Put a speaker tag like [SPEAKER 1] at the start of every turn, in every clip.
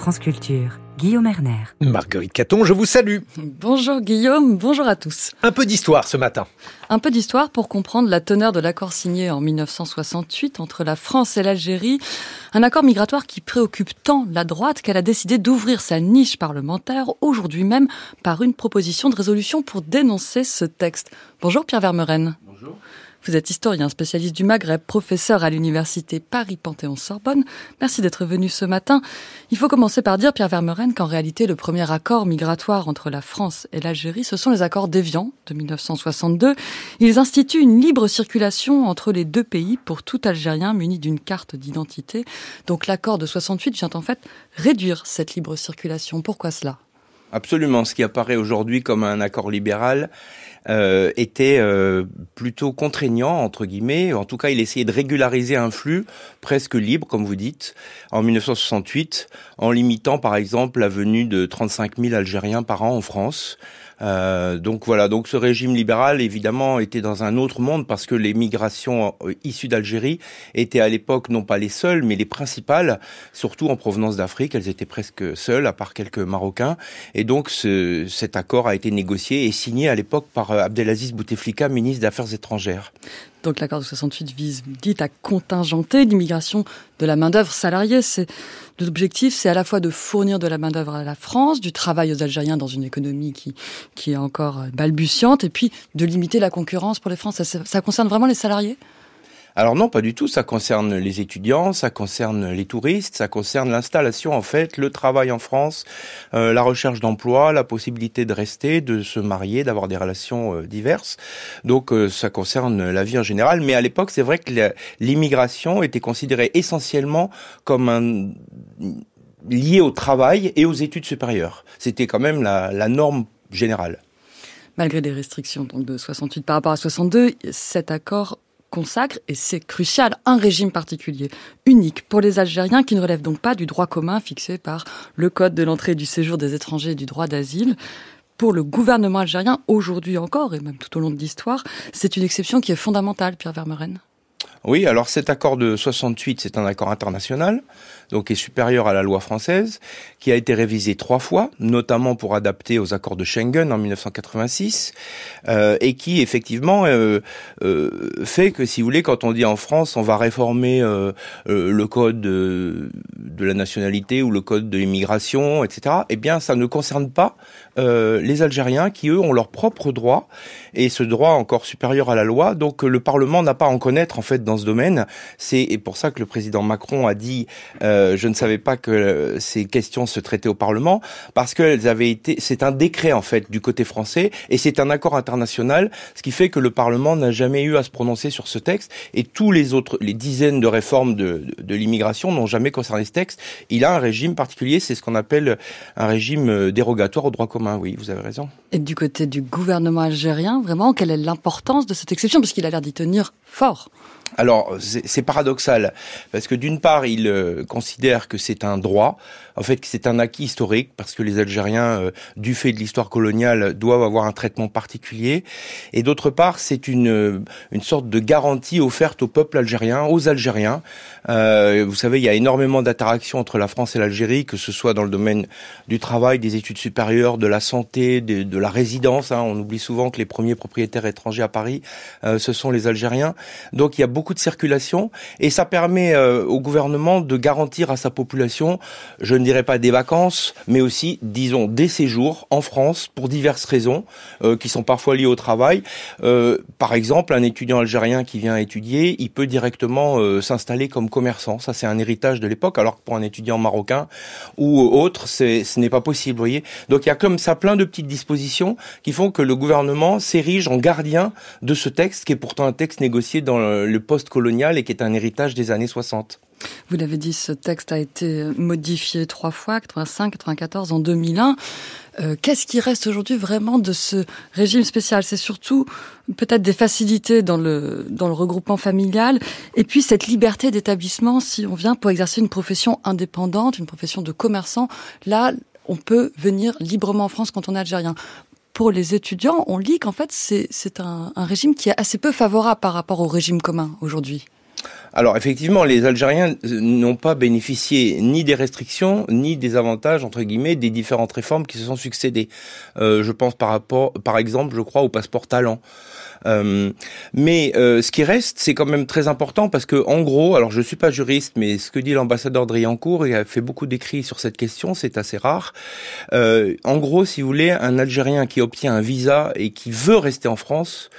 [SPEAKER 1] France Culture. Guillaume Erner.
[SPEAKER 2] Marguerite Caton, je vous salue.
[SPEAKER 3] Bonjour Guillaume, bonjour à tous.
[SPEAKER 2] Un peu d'histoire ce matin.
[SPEAKER 3] Un peu d'histoire pour comprendre la teneur de l'accord signé en 1968 entre la France et l'Algérie. Un accord migratoire qui préoccupe tant la droite qu'elle a décidé d'ouvrir sa niche parlementaire aujourd'hui même par une proposition de résolution pour dénoncer ce texte. Bonjour Pierre Vermeuren.
[SPEAKER 4] Bonjour.
[SPEAKER 3] Vous êtes historien, spécialiste du Maghreb, professeur à l'université Paris-Panthéon-Sorbonne. Merci d'être venu ce matin. Il faut commencer par dire, Pierre Vermeuren, qu'en réalité, le premier accord migratoire entre la France et l'Algérie, ce sont les accords d'Évian de 1962. Ils instituent une libre circulation entre les deux pays pour tout Algérien muni d'une carte d'identité. Donc l'accord de 68 vient en fait réduire cette libre circulation. Pourquoi cela?
[SPEAKER 4] Absolument. Ce qui apparaît aujourd'hui comme un accord libéral euh, était euh, plutôt contraignant entre guillemets. En tout cas, il essayait de régulariser un flux presque libre, comme vous dites, en 1968, en limitant par exemple la venue de 35 000 Algériens par an en France. Euh, donc voilà, donc ce régime libéral évidemment était dans un autre monde parce que les migrations euh, issues d'Algérie étaient à l'époque non pas les seules mais les principales, surtout en provenance d'Afrique. Elles étaient presque seules à part quelques Marocains. Et donc ce, cet accord a été négocié et signé à l'époque par euh, Abdelaziz Bouteflika, ministre des Affaires étrangères.
[SPEAKER 3] Donc l'accord de 68 vise, dit, à contingenter l'immigration de la main-d'œuvre salariée. C'est l'objectif, c'est à la fois de fournir de la main-d'œuvre à la France, du travail aux Algériens dans une économie qui qui est encore balbutiante, et puis de limiter la concurrence pour les Français. Ça, ça concerne vraiment les salariés?
[SPEAKER 4] Alors non, pas du tout. Ça concerne les étudiants, ça concerne les touristes, ça concerne l'installation en fait, le travail en France, euh, la recherche d'emploi, la possibilité de rester, de se marier, d'avoir des relations euh, diverses. Donc euh, ça concerne la vie en général. Mais à l'époque, c'est vrai que l'immigration était considérée essentiellement comme un lié au travail et aux études supérieures. C'était quand même la, la norme générale.
[SPEAKER 3] Malgré des restrictions donc de 68 par rapport à 62, cet accord consacre, et c'est crucial, un régime particulier, unique pour les Algériens qui ne relèvent donc pas du droit commun fixé par le Code de l'entrée et du séjour des étrangers et du droit d'asile. Pour le gouvernement algérien, aujourd'hui encore, et même tout au long de l'histoire, c'est une exception qui est fondamentale, Pierre Vermeuren.
[SPEAKER 4] Oui, alors cet accord de 68, c'est un accord international, donc est supérieur à la loi française, qui a été révisé trois fois, notamment pour adapter aux accords de Schengen en 1986, euh, et qui effectivement euh, euh, fait que, si vous voulez, quand on dit en France, on va réformer le code de, la nationalité ou le code de l'immigration, etc., eh bien, ça ne concerne pas les Algériens qui, eux, ont leur propre droit, et ce droit encore supérieur à la loi, donc le Parlement n'a pas à en connaître, en fait, dans ce domaine. C'est pour ça que le président Macron a dit je ne savais pas que ces questions se traitaient au Parlement parce qu'elles avaient été c'est un décret en fait du côté français et c'est un accord international, ce qui fait que le Parlement n'a jamais eu à se prononcer sur ce texte et tous les autres les dizaines de réformes de, de, de l'immigration n'ont jamais concerné ce texte. Il a un régime particulier, c'est ce qu'on appelle un régime dérogatoire au droit commun. Oui, vous avez raison.
[SPEAKER 3] Et du côté du gouvernement algérien, vraiment, quelle est l'importance de cette exception? Parce qu'il a l'air d'y tenir fort.
[SPEAKER 4] Alors, c'est paradoxal, parce que d'une part, il euh, considère que c'est un droit, en fait, que c'est un acquis historique, parce que les Algériens, euh, du fait de l'histoire coloniale, doivent avoir un traitement particulier, et d'autre part, c'est une, euh, une sorte de garantie offerte au peuple algérien, aux Algériens. Euh, vous savez, il y a énormément d'interactions entre la France et l'Algérie, que ce soit dans le domaine du travail, des études supérieures, de la santé, de, la résidence. Hein. On oublie souvent que les premiers propriétaires étrangers à Paris, ce sont les Algériens. Donc, il y a beaucoup de circulation, et ça permet au gouvernement de garantir à sa population, je ne dirais pas des vacances, mais aussi, disons, des séjours en France pour diverses raisons euh, qui sont parfois liées au travail. Euh, par exemple, un étudiant algérien qui vient étudier, il peut directement euh, s'installer comme commerçant. Ça, c'est un héritage de l'époque, alors que pour un étudiant marocain ou autre, ce n'est pas possible. Voyez Donc, il y a comme ça plein de petites dispositions qui font que le gouvernement s'érige en gardien de ce texte, qui est pourtant un texte négocié dans le post-colonial et qui est un héritage des années 60.
[SPEAKER 3] Vous l'avez dit, ce texte a été modifié trois fois, 85, 94, en 2001. Euh, Qu'est-ce qui reste aujourd'hui vraiment de ce régime spécial? C'est surtout peut-être des facilités dans le, dans le regroupement familial et puis cette liberté d'établissement si on vient pour exercer une profession indépendante, une profession de commerçant. Là, on peut venir librement en France quand on est algérien pour les étudiants, on lit qu'en fait c'est un, un régime qui est assez peu favorable par rapport au régime commun aujourd'hui.
[SPEAKER 4] Alors effectivement, les Algériens n'ont pas bénéficié ni des restrictions, ni des avantages, entre guillemets, des différentes réformes qui se sont succédées. Euh, je pense par rapport, par exemple, je crois, au passeport talent. Euh, mais euh, ce qui reste, c'est quand même très important parce que, en gros, alors je suis pas juriste, mais ce que dit l'ambassadeur Driancourt, il a fait beaucoup d'écrits sur cette question, c'est assez rare. Euh, en gros, si vous voulez, un Algérien qui obtient un visa et qui veut rester en France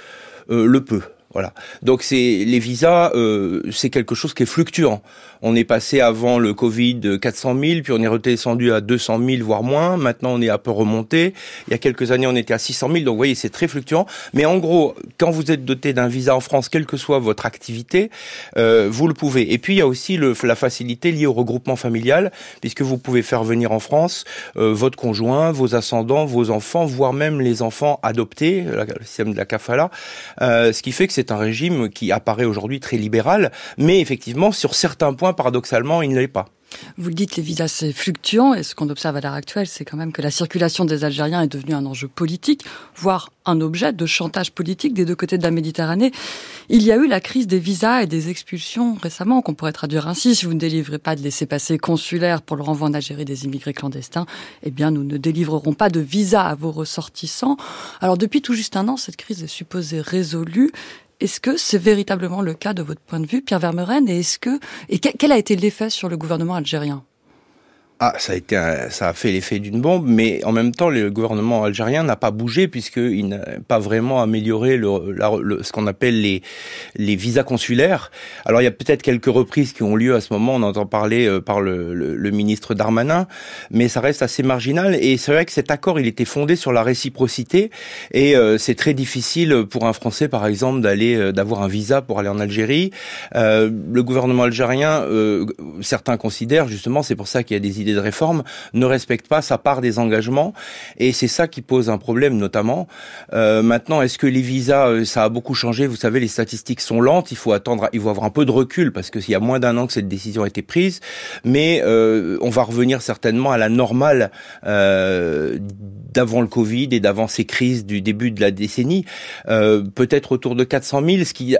[SPEAKER 4] euh, le peut. Voilà. Donc c'est les visas, euh, c'est quelque chose qui est fluctuant. On est passé avant le Covid de 400 000, puis on est redescendu à 200 000, voire moins. Maintenant, on est un peu remonté. Il y a quelques années, on était à 600 000. Donc, vous voyez, c'est très fluctuant. Mais en gros, quand vous êtes doté d'un visa en France, quelle que soit votre activité, euh, vous le pouvez. Et puis, il y a aussi le, la facilité liée au regroupement familial, puisque vous pouvez faire venir en France euh, votre conjoint, vos ascendants, vos enfants, voire même les enfants adoptés, le système de la kafala. Euh, ce qui fait que c'est un régime qui apparaît aujourd'hui très libéral, mais effectivement, sur certains points, paradoxalement, il ne l'est pas.
[SPEAKER 3] Vous le dites, les visas, c'est fluctuant, et ce qu'on observe à l'heure actuelle, c'est quand même que la circulation des Algériens est devenue un enjeu politique, voire un objet de chantage politique des deux côtés de la Méditerranée. Il y a eu la crise des visas et des expulsions récemment, qu'on pourrait traduire ainsi, si vous ne délivrez pas de laissez-passer consulaire pour le renvoi en Algérie des immigrés clandestins, eh bien, nous ne délivrerons pas de visa à vos ressortissants. Alors, depuis tout juste un an, cette crise est supposée résolue. Est-ce que c'est véritablement le cas de votre point de vue, Pierre Vermeuren Et est-ce que et quel a été l'effet sur le gouvernement algérien?
[SPEAKER 4] Ah, ça a été, ça a fait l'effet d'une bombe, mais en même temps, le gouvernement algérien n'a pas bougé puisqu'il n'a pas vraiment amélioré le, le, ce qu'on appelle les les visas consulaires. Alors, il y a peut-être quelques reprises qui ont lieu à ce moment. On entend parler euh, par le, le, ministre Darmanin, mais ça reste assez marginal. Et c'est vrai que cet accord, il était fondé sur la réciprocité, et euh, c'est très difficile pour un Français, par exemple, d'aller euh, d'avoir un visa pour aller en Algérie. le gouvernement algérien, certains considèrent justement, c'est pour ça qu'il y a des idées de réforme ne respecte pas sa part des engagements et c'est ça qui pose un problème notamment. Euh, maintenant, est-ce que les visas, euh, ça a beaucoup changé? Vous savez, les statistiques sont lentes. Il faut attendre, il faut avoir un peu de recul parce que s'il y a moins d'un an que cette décision a été prise, mais euh, on va revenir certainement à la normale euh, d'avant le Covid et d'avant ces crises du début de la décennie. Euh, peut-être autour de 400 000, ce qui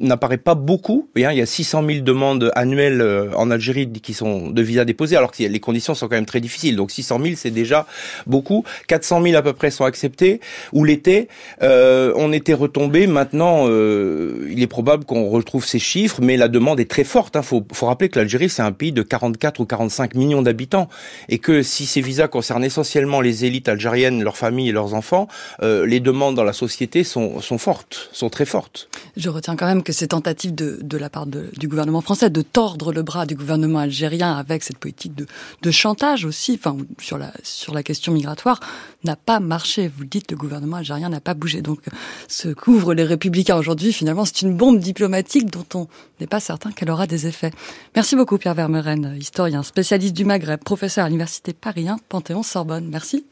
[SPEAKER 4] n'apparaît pas beaucoup. Il y a 600 000 demandes annuelles euh, en Algérie qui sont de visas déposés, alors que les conditions sont quand même très difficiles. Donc 600 000, c'est déjà beaucoup. 400 000 à peu près sont acceptés. Ou l'été, euh, on était retombé. Maintenant, euh, il est probable qu'on retrouve ces chiffres, mais la demande est très forte. Il hein. faut, faut rappeler que l'Algérie, c'est un pays de 44 ou 45 millions d'habitants. Et que si ces visas concernent essentiellement les élites algériennes, leurs familles et leurs enfants, euh, les demandes dans la société sont, sont fortes, sont très fortes.
[SPEAKER 3] Je retiens quand même que ces tentatives de, de la part de, du gouvernement français de tordre le bras du gouvernement algérien avec cette politique de, de chantage aussi, enfin sur la sur la question migratoire, n'a pas marché. Vous le dites, le gouvernement algérien n'a pas bougé. Donc, ce qu'ouvrent les républicains aujourd'hui, finalement, c'est une bombe diplomatique dont on n'est pas certain qu'elle aura des effets. Merci beaucoup, Pierre Vermeuren, historien, spécialiste du Maghreb, professeur à l'université Paris 1, Panthéon-Sorbonne. Merci.